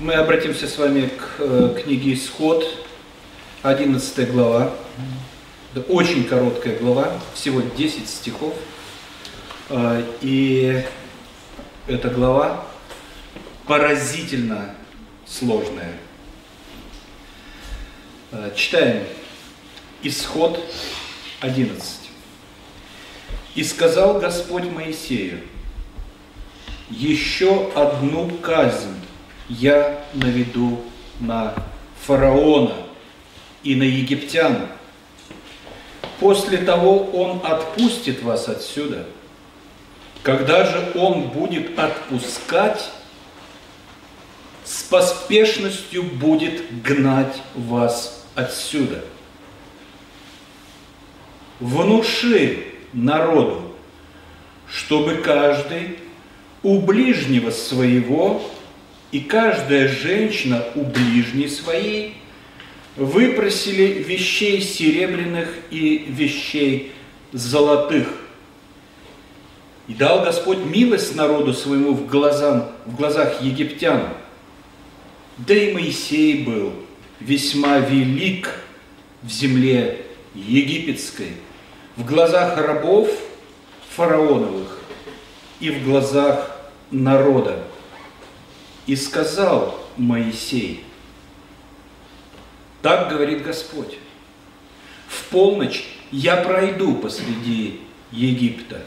Мы обратимся с вами к э, книге Исход, 11 глава. Это очень короткая глава, всего 10 стихов. Э, и эта глава поразительно сложная. Э, читаем Исход 11. «И сказал Господь Моисею, еще одну казнь я наведу на фараона и на египтян. После того он отпустит вас отсюда. Когда же он будет отпускать, с поспешностью будет гнать вас отсюда. Внуши народу, чтобы каждый у ближнего своего и каждая женщина у ближней своей выпросили вещей серебряных и вещей золотых. И дал Господь милость народу своему в, глазам, в глазах египтян. Да и Моисей был весьма велик в земле египетской, в глазах рабов фараоновых и в глазах народа. И сказал Моисей, так говорит Господь, в полночь я пройду посреди Египта,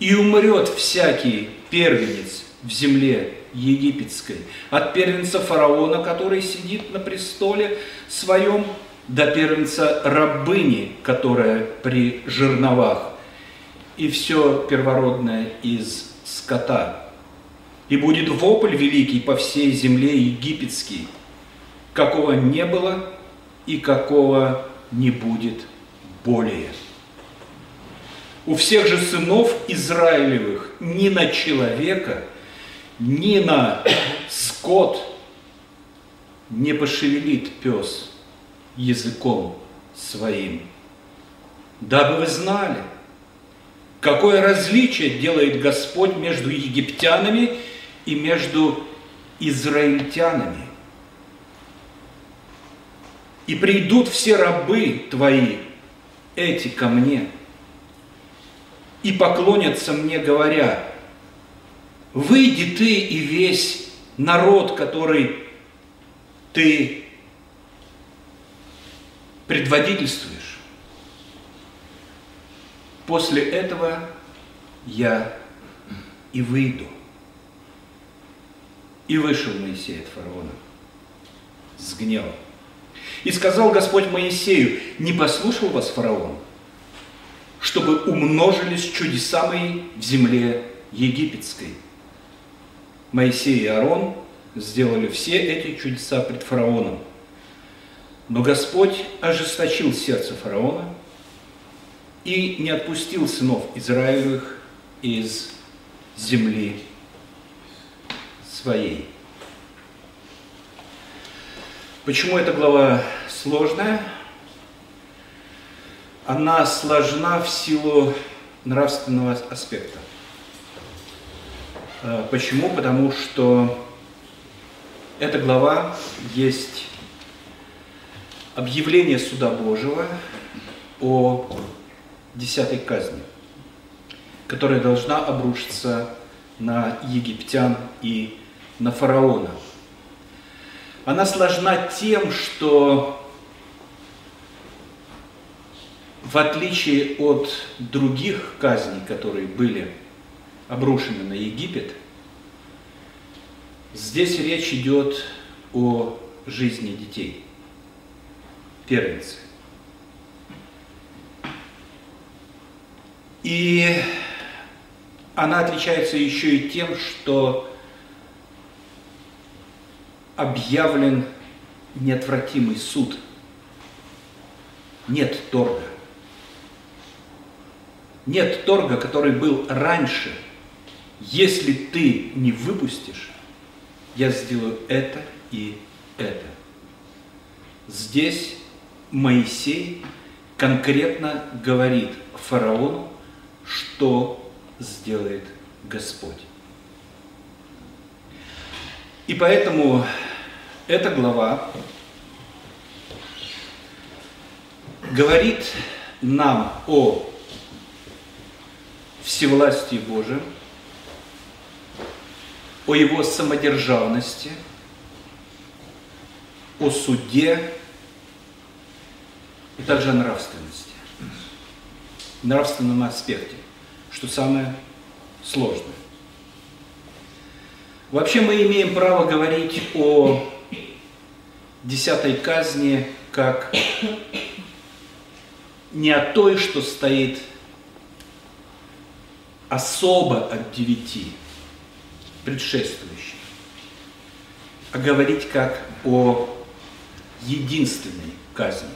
и умрет всякий первенец в земле египетской, от первенца фараона, который сидит на престоле своем, до первенца рабыни, которая при жерновах, и все первородное из скота – и будет вопль великий по всей земле египетский, какого не было и какого не будет более. У всех же сынов Израилевых ни на человека, ни на скот не пошевелит пес языком своим. Дабы вы знали, какое различие делает Господь между египтянами и между израильтянами. И придут все рабы твои, эти ко мне, и поклонятся мне, говоря, выйди ты и весь народ, который ты предводительствуешь. После этого я и выйду. И вышел Моисей от фараона с гневом. И сказал Господь Моисею, не послушал вас фараон, чтобы умножились чудеса мои в земле египетской. Моисей и Аарон сделали все эти чудеса пред фараоном. Но Господь ожесточил сердце фараона и не отпустил сынов Израилевых из земли своей. Почему эта глава сложная? Она сложна в силу нравственного аспекта. Э, почему? Потому что эта глава есть объявление суда Божьего о десятой казни, которая должна обрушиться на египтян и на фараона. Она сложна тем, что в отличие от других казней, которые были обрушены на Египет, здесь речь идет о жизни детей, первенцы. И она отличается еще и тем, что объявлен неотвратимый суд. Нет торга. Нет торга, который был раньше. Если ты не выпустишь, я сделаю это и это. Здесь Моисей конкретно говорит фараону, что сделает Господь. И поэтому эта глава говорит нам о всевластии Божьем, о его самодержавности, о суде и также о нравственности, нравственном аспекте, что самое сложное. Вообще мы имеем право говорить о десятой казни как не о той, что стоит особо от девяти предшествующих, а говорить как о единственной казни.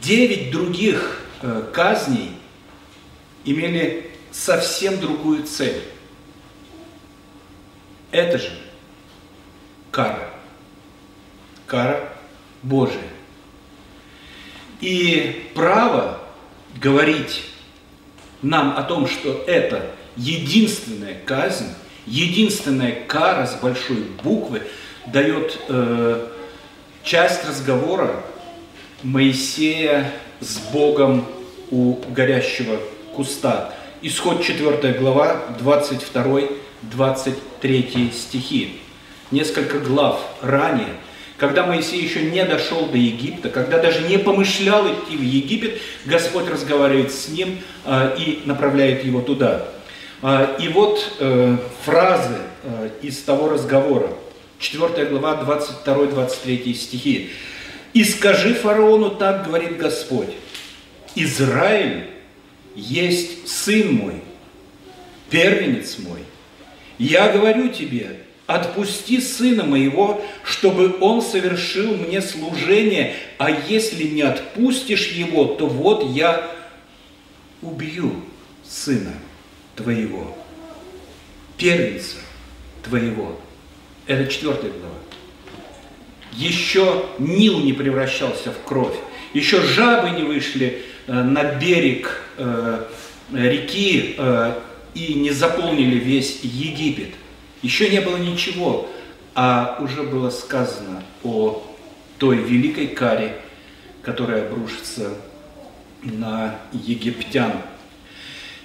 Девять других э, казней имели совсем другую цель. Это же кара. Кара Божия. И право говорить нам о том, что это единственная казнь, единственная кара с большой буквы, дает э, часть разговора Моисея с Богом у горящего куста. Исход 4 глава, 22-23 стихи. Несколько глав ранее, когда Моисей еще не дошел до Египта, когда даже не помышлял идти в Египет, Господь разговаривает с ним э, и направляет его туда. Э, и вот э, фразы из того разговора. 4 глава, 22-23 стихи. «И скажи фараону, так говорит Господь, Израиль есть сын мой, первенец мой. Я говорю тебе, отпусти сына моего, чтобы он совершил мне служение, а если не отпустишь его, то вот я убью сына твоего, первенца твоего. Это четвертая глава. Еще Нил не превращался в кровь, еще жабы не вышли э, на берег э, реки э, и не заполнили весь Египет. Еще не было ничего, а уже было сказано о той великой каре, которая обрушится на египтян.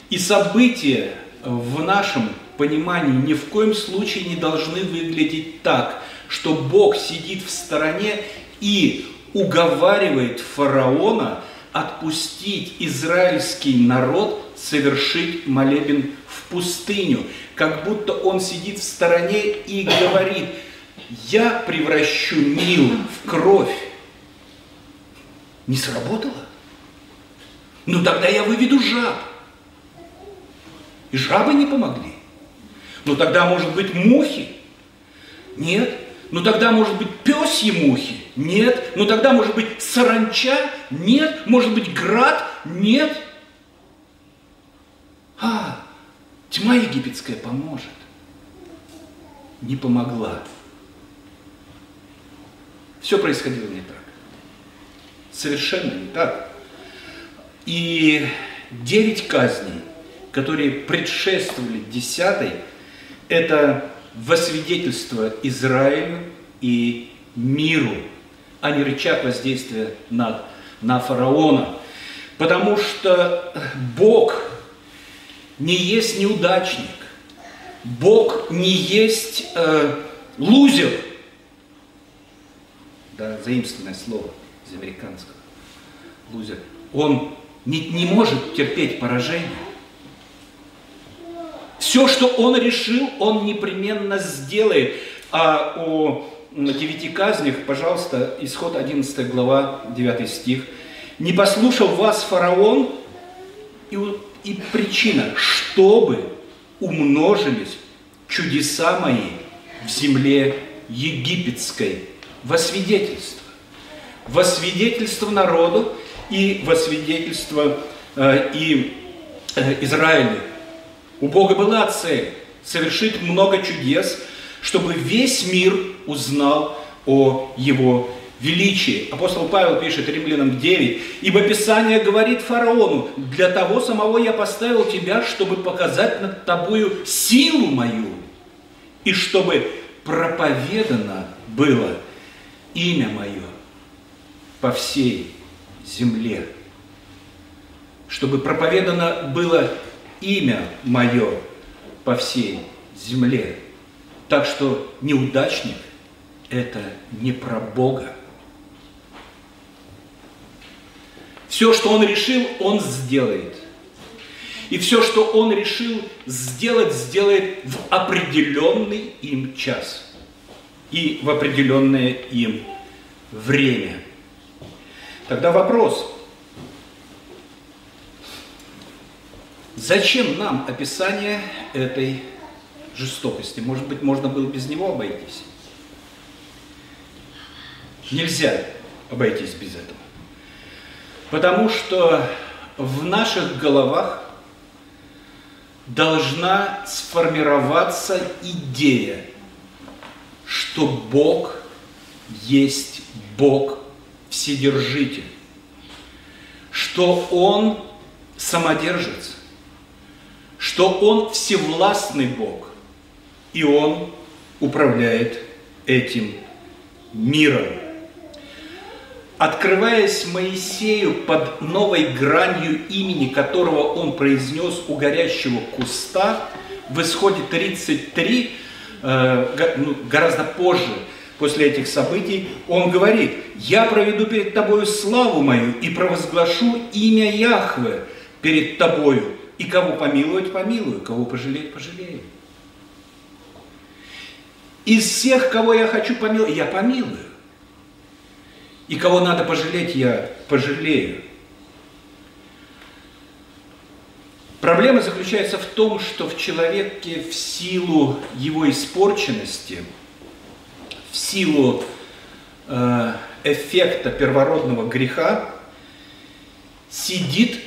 И события в нашем понимании ни в коем случае не должны выглядеть так, что Бог сидит в стороне и уговаривает фараона отпустить израильский народ совершить молебен в пустыню, как будто он сидит в стороне и говорит, я превращу Нил в кровь. Не сработало? Ну тогда я выведу жаб. И жабы не помогли. Ну тогда, может быть, мухи? Нет. Ну тогда, может быть, пёсьи мухи? Нет. Ну тогда, может быть, саранча? Нет. Может быть, град? Нет. А, тьма египетская поможет. Не помогла. Все происходило не так. Совершенно не так. И девять казней, которые предшествовали десятой, это во свидетельство Израилю и миру, а не рычаг воздействия над, на фараона. Потому что Бог не есть неудачник, Бог не есть э, лузер. Да, заимственное слово из американского. Лузер. Он не, не может терпеть поражение. Все, что он решил, он непременно сделает. А о девяти казнях, пожалуйста, исход 11 глава, 9 стих. «Не послушал вас фараон, и, и причина, чтобы умножились чудеса мои в земле египетской во свидетельство. Во свидетельство народу и во свидетельство э, и э, Израилю. У Бога была цель совершить много чудес, чтобы весь мир узнал о Его величии. Апостол Павел пишет Римлянам 9, «Ибо Писание говорит фараону, для того самого я поставил тебя, чтобы показать над тобою силу мою, и чтобы проповедано было имя мое по всей земле. Чтобы проповедано было имя мое по всей земле. Так что неудачник – это не про Бога. Все, что он решил, он сделает. И все, что он решил сделать, сделает в определенный им час и в определенное им время. Тогда вопрос. Зачем нам описание этой жестокости? Может быть, можно было без него обойтись? Нельзя обойтись без этого. Потому что в наших головах должна сформироваться идея, что Бог есть Бог Вседержитель, что Он самодержец, что Он всевластный Бог, и Он управляет этим миром открываясь Моисею под новой гранью имени, которого он произнес у горящего куста, в исходе 33, э, ну, гораздо позже, после этих событий, он говорит, «Я проведу перед тобою славу мою и провозглашу имя Яхве перед тобою, и кого помиловать, помилую, кого пожалеть, пожалею». Из всех, кого я хочу помиловать, я помилую. И кого надо пожалеть, я пожалею. Проблема заключается в том, что в человеке в силу его испорченности, в силу э, эффекта первородного греха сидит,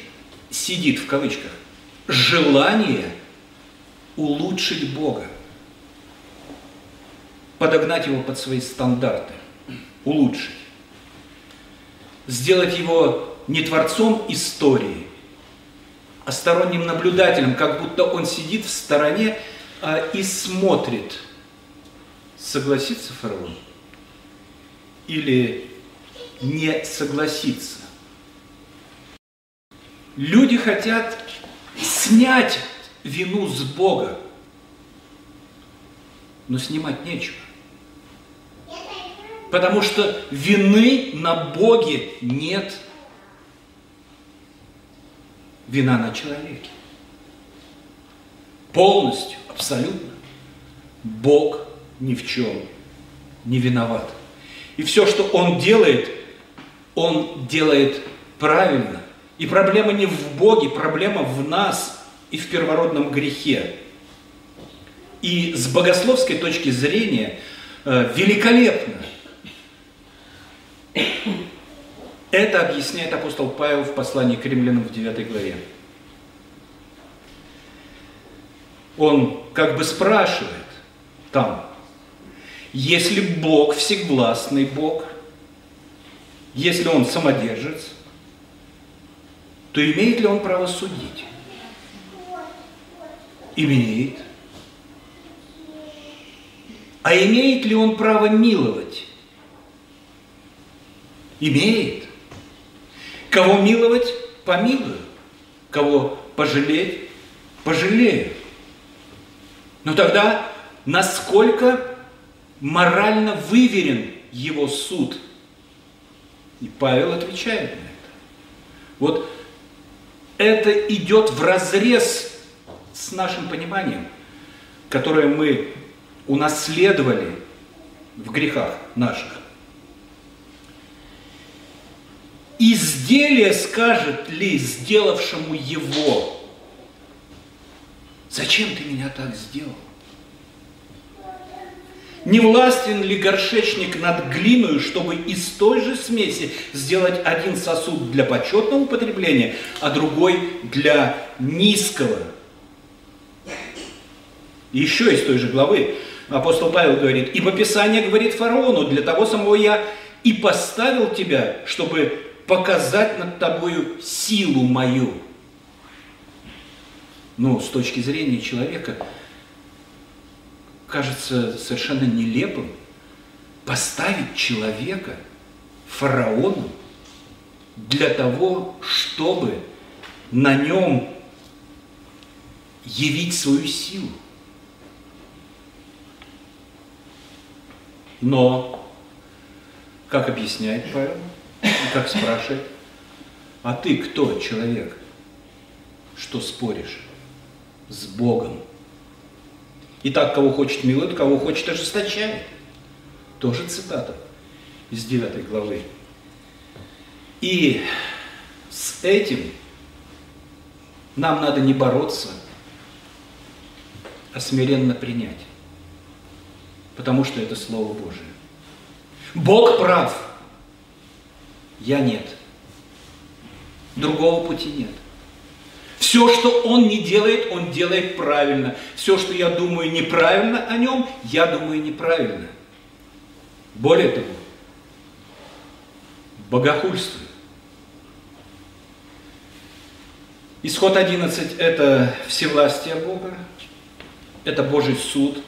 сидит в кавычках, желание улучшить Бога, подогнать его под свои стандарты, улучшить сделать его не творцом истории, а сторонним наблюдателем, как будто он сидит в стороне а, и смотрит, согласится фараон или не согласится. Люди хотят снять вину с Бога, но снимать нечего. Потому что вины на Боге нет. Вина на человеке. Полностью, абсолютно. Бог ни в чем не виноват. И все, что Он делает, Он делает правильно. И проблема не в Боге, проблема в нас и в первородном грехе. И с богословской точки зрения э, великолепно – это объясняет апостол Павел в послании к римлянам в 9 главе. Он как бы спрашивает там, если Бог всевластный Бог, если Он самодержец, то имеет ли Он право судить? Имеет. А имеет ли Он право миловать? Имеет. Кого миловать, помилую. Кого пожалеть, пожалею. Но тогда насколько морально выверен его суд? И Павел отвечает на это. Вот это идет в разрез с нашим пониманием, которое мы унаследовали в грехах наших. Изделие скажет ли сделавшему его, зачем ты меня так сделал? Не властен ли горшечник над глиной, чтобы из той же смеси сделать один сосуд для почетного употребления, а другой для низкого? Еще из той же главы апостол Павел говорит, «Ибо Писание говорит фараону, для того самого я и поставил тебя, чтобы показать над тобою силу мою. Но с точки зрения человека, кажется совершенно нелепым поставить человека фараону для того, чтобы на нем явить свою силу. Но, как объясняет Павел, как спрашивает, а ты кто, человек, что споришь с Богом? И так, кого хочет милует, кого хочет ожесточает. Тоже цитата из 9 главы. И с этим нам надо не бороться, а смиренно принять. Потому что это Слово Божие. Бог прав. Я нет. Другого пути нет. Все, что он не делает, он делает правильно. Все, что я думаю неправильно о нем, я думаю неправильно. Более того, богохульствую. Исход 11 – это всевластие Бога, это Божий суд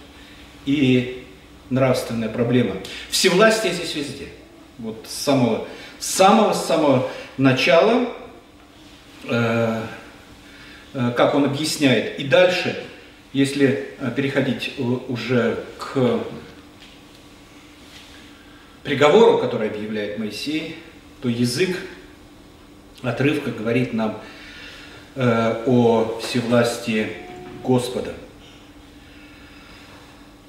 и нравственная проблема. Всевластие здесь везде. Вот с самого, с самого, с самого начала, э, э, как он объясняет. И дальше, если э, переходить уже к приговору, который объявляет Моисей, то язык отрывка говорит нам э, о всевластии Господа.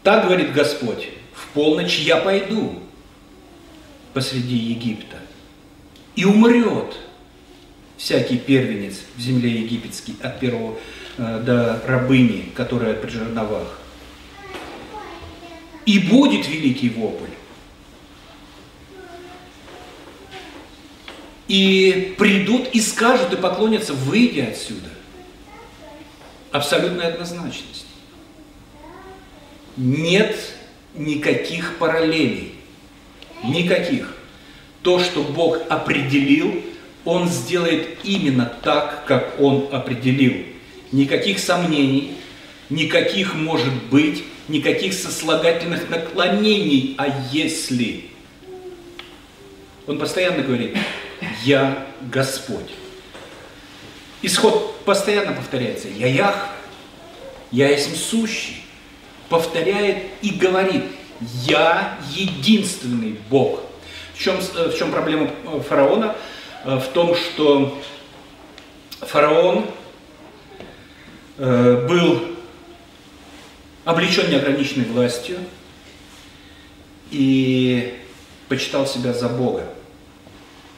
Так говорит Господь, в полночь я пойду посреди Египта, и умрет всякий первенец в земле египетской от первого э, до рабыни, которая при жерновах. И будет великий вопль. И придут и скажут и поклонятся, выйди отсюда. Абсолютная однозначность нет никаких параллелей. Никаких. То, что Бог определил, Он сделает именно так, как Он определил. Никаких сомнений, никаких может быть, никаких сослагательных наклонений. А если? Он постоянно говорит, я Господь. Исход постоянно повторяется, я Ях, я есть сущий повторяет и говорит, я единственный Бог. В чем, э, в чем проблема э, фараона? Э, в том, что фараон был облечен неограниченной властью и почитал себя за Бога,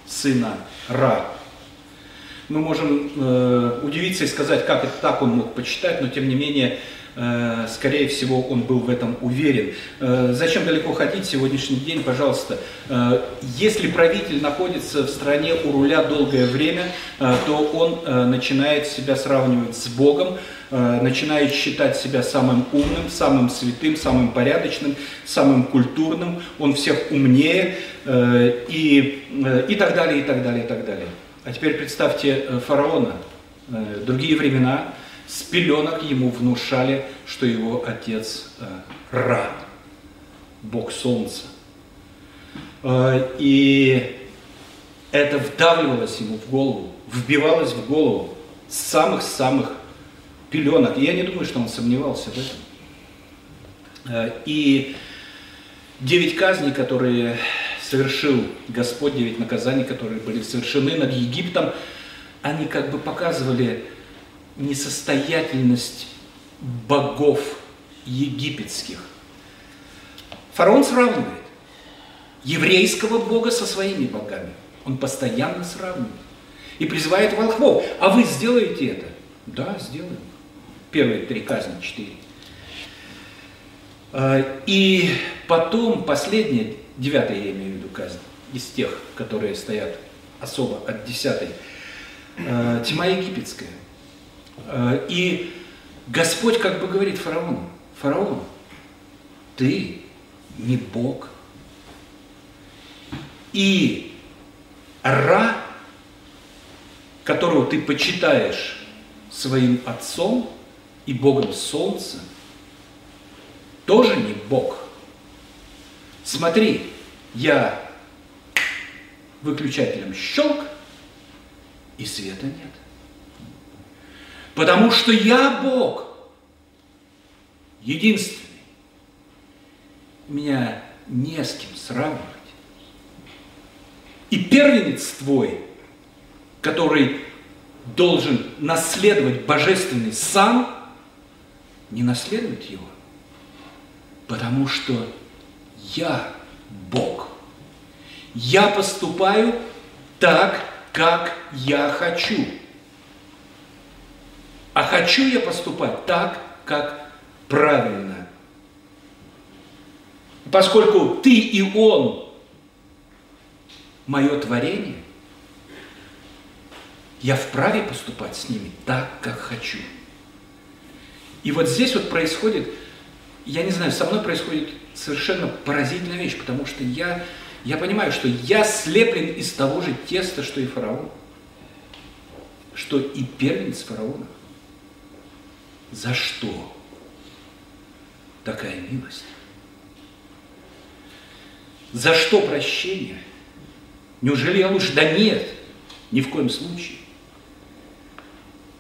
сына Ра. Мы можем удивиться и сказать, как это так он мог почитать, но тем не менее скорее всего, он был в этом уверен. Э, зачем далеко ходить сегодняшний день, пожалуйста? Э, если правитель находится в стране у руля долгое время, то он начинает себя сравнивать с Богом, начинает считать себя самым умным, самым святым, самым порядочным, самым культурным, он всех умнее и, и так далее, и так далее, и так далее. А теперь представьте фараона, другие времена, с пеленок ему внушали, что его отец э, Ра, бог солнца. Э, и это вдавливалось ему в голову, вбивалось в голову с самых-самых пеленок. И я не думаю, что он сомневался в этом. Э, и девять казней, которые совершил Господь, девять наказаний, которые были совершены над Египтом, они как бы показывали несостоятельность богов египетских. Фараон сравнивает еврейского бога со своими богами. Он постоянно сравнивает. И призывает волхвов. А вы сделаете это? Да, сделаем. Первые три казни, четыре. А, и потом, последняя, девятая, я имею в виду казнь, из тех, которые стоят особо от десятой, а, тьма египетская – и Господь как бы говорит фараону, фараон, ты не Бог. И Ра, которого ты почитаешь своим отцом и Богом Солнца, тоже не Бог. Смотри, я выключателем щелк, и света нет. Потому что я Бог, единственный. Меня не с кем сравнивать. И первенец твой, который должен наследовать божественный сан, не наследует его, потому что я Бог. Я поступаю так, как я хочу. А хочу я поступать так, как правильно. Поскольку ты и он мое творение, я вправе поступать с ними так, как хочу. И вот здесь вот происходит, я не знаю, со мной происходит совершенно поразительная вещь, потому что я, я понимаю, что я слеплен из того же теста, что и фараон, что и первенец фараона. За что такая милость? За что прощение? Неужели я лучше? Да нет, ни в коем случае.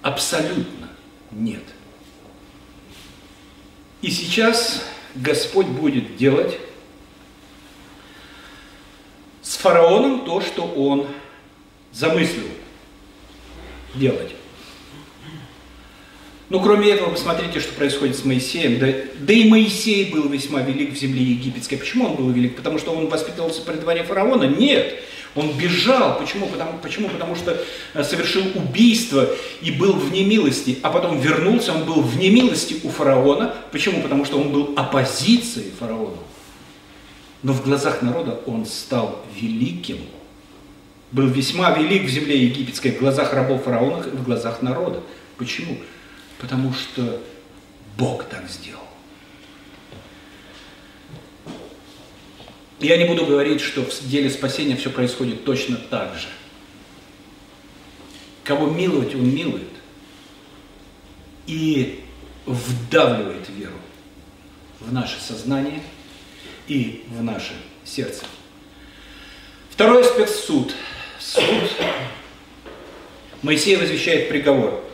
Абсолютно нет. И сейчас Господь будет делать с фараоном то, что он замыслил делать. Ну, кроме этого, посмотрите, что происходит с Моисеем. Да, да и Моисей был весьма велик в земле египетской. Почему он был велик? Потому что он воспитывался при дворе фараона? Нет. Он бежал. Почему? Потому, почему? Потому что э, совершил убийство и был в немилости. А потом вернулся, он был в немилости у фараона. Почему? Потому что он был оппозицией фараону. Но в глазах народа он стал великим. Был весьма велик в земле египетской, в глазах рабов фараона в глазах народа. Почему? Потому что Бог так сделал. Я не буду говорить, что в деле спасения все происходит точно так же. Кого миловать, он милует и вдавливает веру в наше сознание и в наше сердце. Второй аспект – суд. Суд. Моисей возвещает приговор.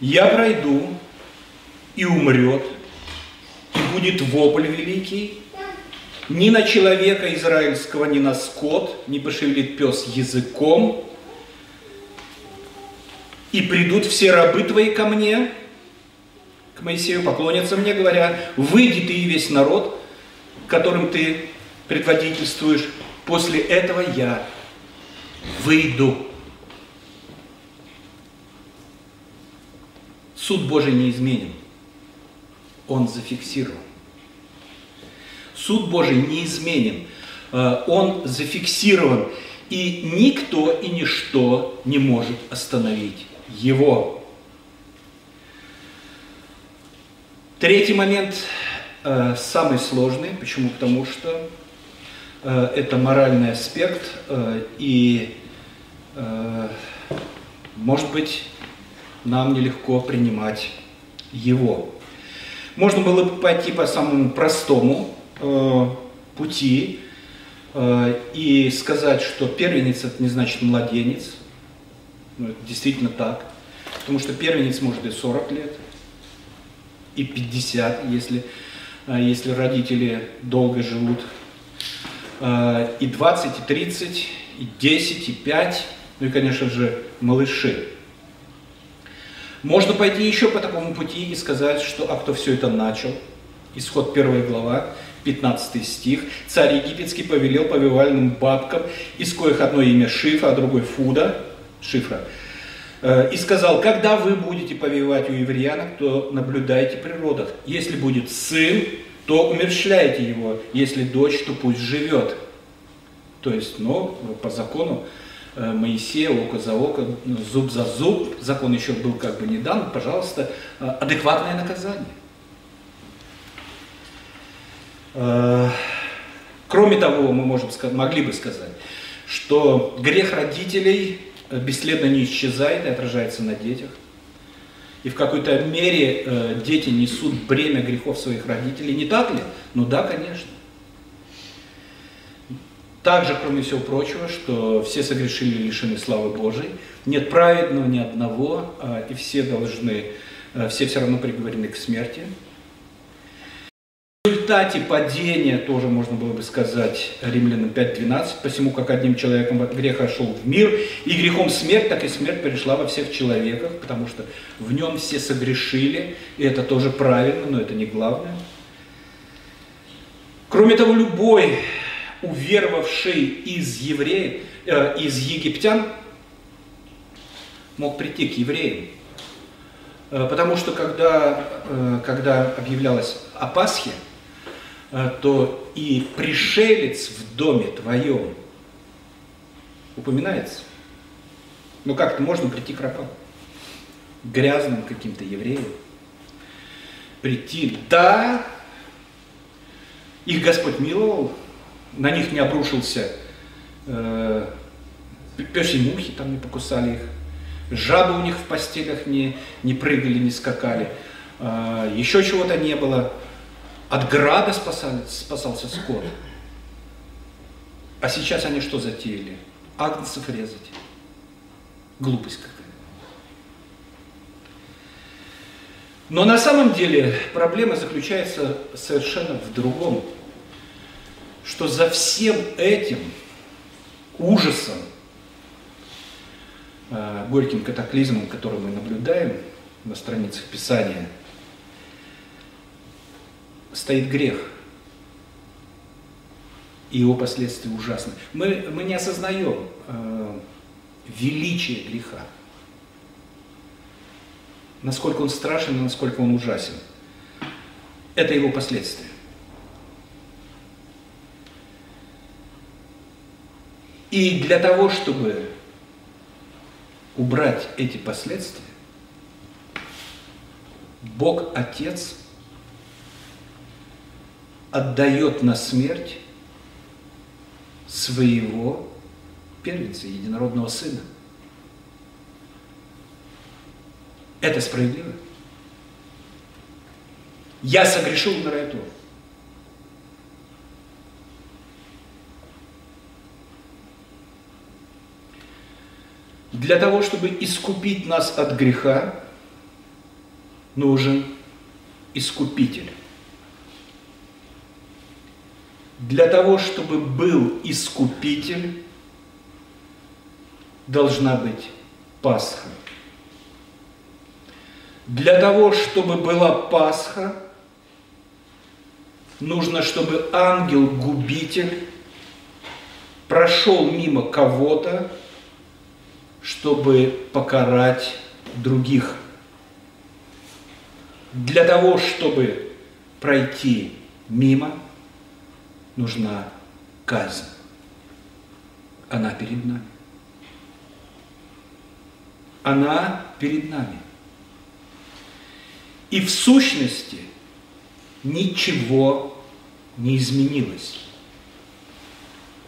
«Я пройду, и умрет, и будет вопль великий, ни на человека израильского, ни на скот не пошевелит пес языком. И придут все рабы твои ко мне, к Моисею, поклонятся мне, говоря, выйди ты и весь народ, которым ты предводительствуешь, после этого я выйду. Суд Божий неизменен. Он зафиксирован. Суд Божий неизменен, э, он зафиксирован, и никто и ничто не может остановить его. Третий момент э, самый сложный. Почему? Потому что э, это моральный аспект, и, может быть, нам нелегко принимать его. Можно было бы пойти по самому простому, э, пути э, и сказать, что первенец это не значит младенец. Ну, это действительно так. Потому что первенец может и 40 лет, и 50, если, э, если родители долго живут, э, и 20, и 30, и 10, и 5, ну и, конечно же, малыши. Можно пойти еще по такому пути и сказать, что а кто все это начал? Исход первая глава, 15 стих. Царь египетский повелел повивальным бабкам, из коих одно имя Шифа, а другой Фуда, Шифра, э, и сказал, когда вы будете повивать у евреянок, то наблюдайте при родах. Если будет сын, то умерщвляйте его. Если дочь, то пусть живет. То есть, ну, по закону Моисея, око за око, зуб за зуб, закон еще был как бы не дан, пожалуйста, э, адекватное наказание. Э, кроме того, мы можем, могли бы сказать, что грех родителей бесследно не исчезает и отражается на детях. И в какой-то мере э, дети несут бремя грехов своих родителей. Не так ли? Ну да, конечно. Также, кроме всего прочего, что все согрешили и лишены славы Божией, нет праведного ни одного, а, и все должны, а, все все равно приговорены к смерти. В результате падения, тоже можно было бы сказать, Римлянам 5.12, посему как одним человеком грех ошел в мир, и грехом смерть, так и смерть перешла во всех человеках, потому что в нем все согрешили, и это тоже правильно, но это не главное. Кроме того, любой уверовавший из евреев, э, из египтян, мог прийти к евреям. Э, потому что когда, э, когда объявлялось о Пасхе, э, то и пришелец в доме твоем упоминается. Ну как-то можно прийти к рабам, грязным каким-то евреям. Прийти, да, их Господь миловал, на них не обрушился э, пёсьи мухи, там не покусали их, жабы у них в постелях не, не прыгали, не скакали, э, еще чего-то не было, от града спасали, спасался скот. А сейчас они что затеяли? Агнцев резать. Глупость какая. Но на самом деле проблема заключается совершенно в другом что за всем этим ужасом, э, горьким катаклизмом, который мы наблюдаем на страницах Писания, стоит грех. И его последствия ужасны. Мы, мы не осознаем э, величие греха. Насколько он страшен и насколько он ужасен. Это его последствия. И для того, чтобы убрать эти последствия, Бог Отец отдает на смерть своего первенца, единородного сына. Это справедливо. Я согрешил, умираю тоже. Для того, чтобы искупить нас от греха, нужен искупитель. Для того, чтобы был искупитель, должна быть Пасха. Для того, чтобы была Пасха, нужно, чтобы ангел-губитель прошел мимо кого-то, чтобы покарать других. Для того, чтобы пройти мимо, нужна казнь. Она перед нами. Она перед нами. И в сущности ничего не изменилось.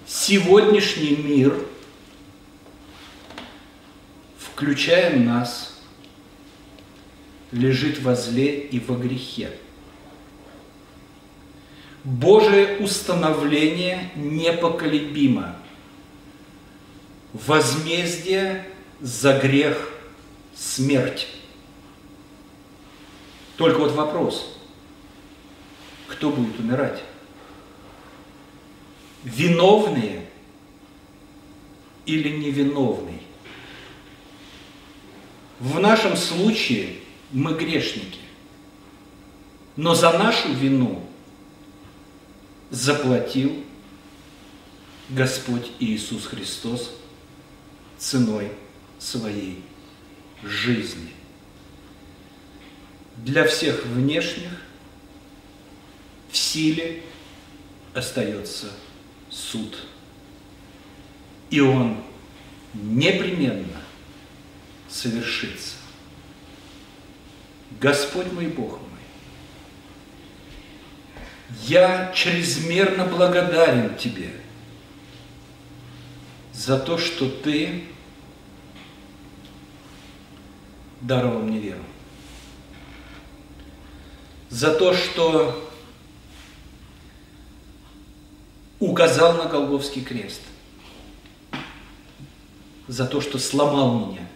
Сегодняшний мир – включая нас, лежит во зле и во грехе. Божие установление непоколебимо. Возмездие за грех – смерть. Только вот вопрос, кто будет умирать? Виновные или невиновные? В нашем случае мы грешники. Но за нашу вину заплатил Господь Иисус Христос ценой своей жизни. Для всех внешних в силе остается суд. И он непременно совершится. Господь мой Бог мой, я чрезмерно благодарен Тебе за то, что Ты даровал мне веру. за то, что указал на Голговский крест, за то, что сломал меня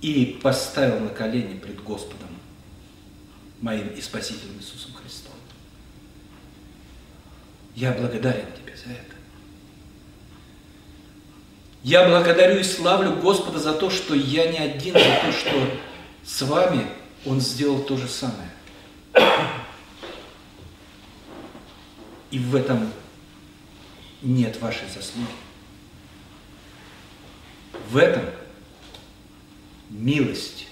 и поставил на колени пред Господом моим и Спасителем Иисусом Христом. Я благодарен Тебе за это. Я благодарю и славлю Господа за то, что я не один, за то, что с вами Он сделал то же самое. И в этом нет вашей заслуги. В этом милость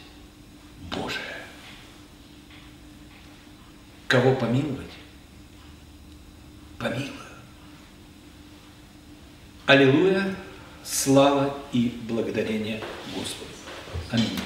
Божия. Кого помиловать? Помилую. Аллилуйя, слава и благодарение Господу. Аминь.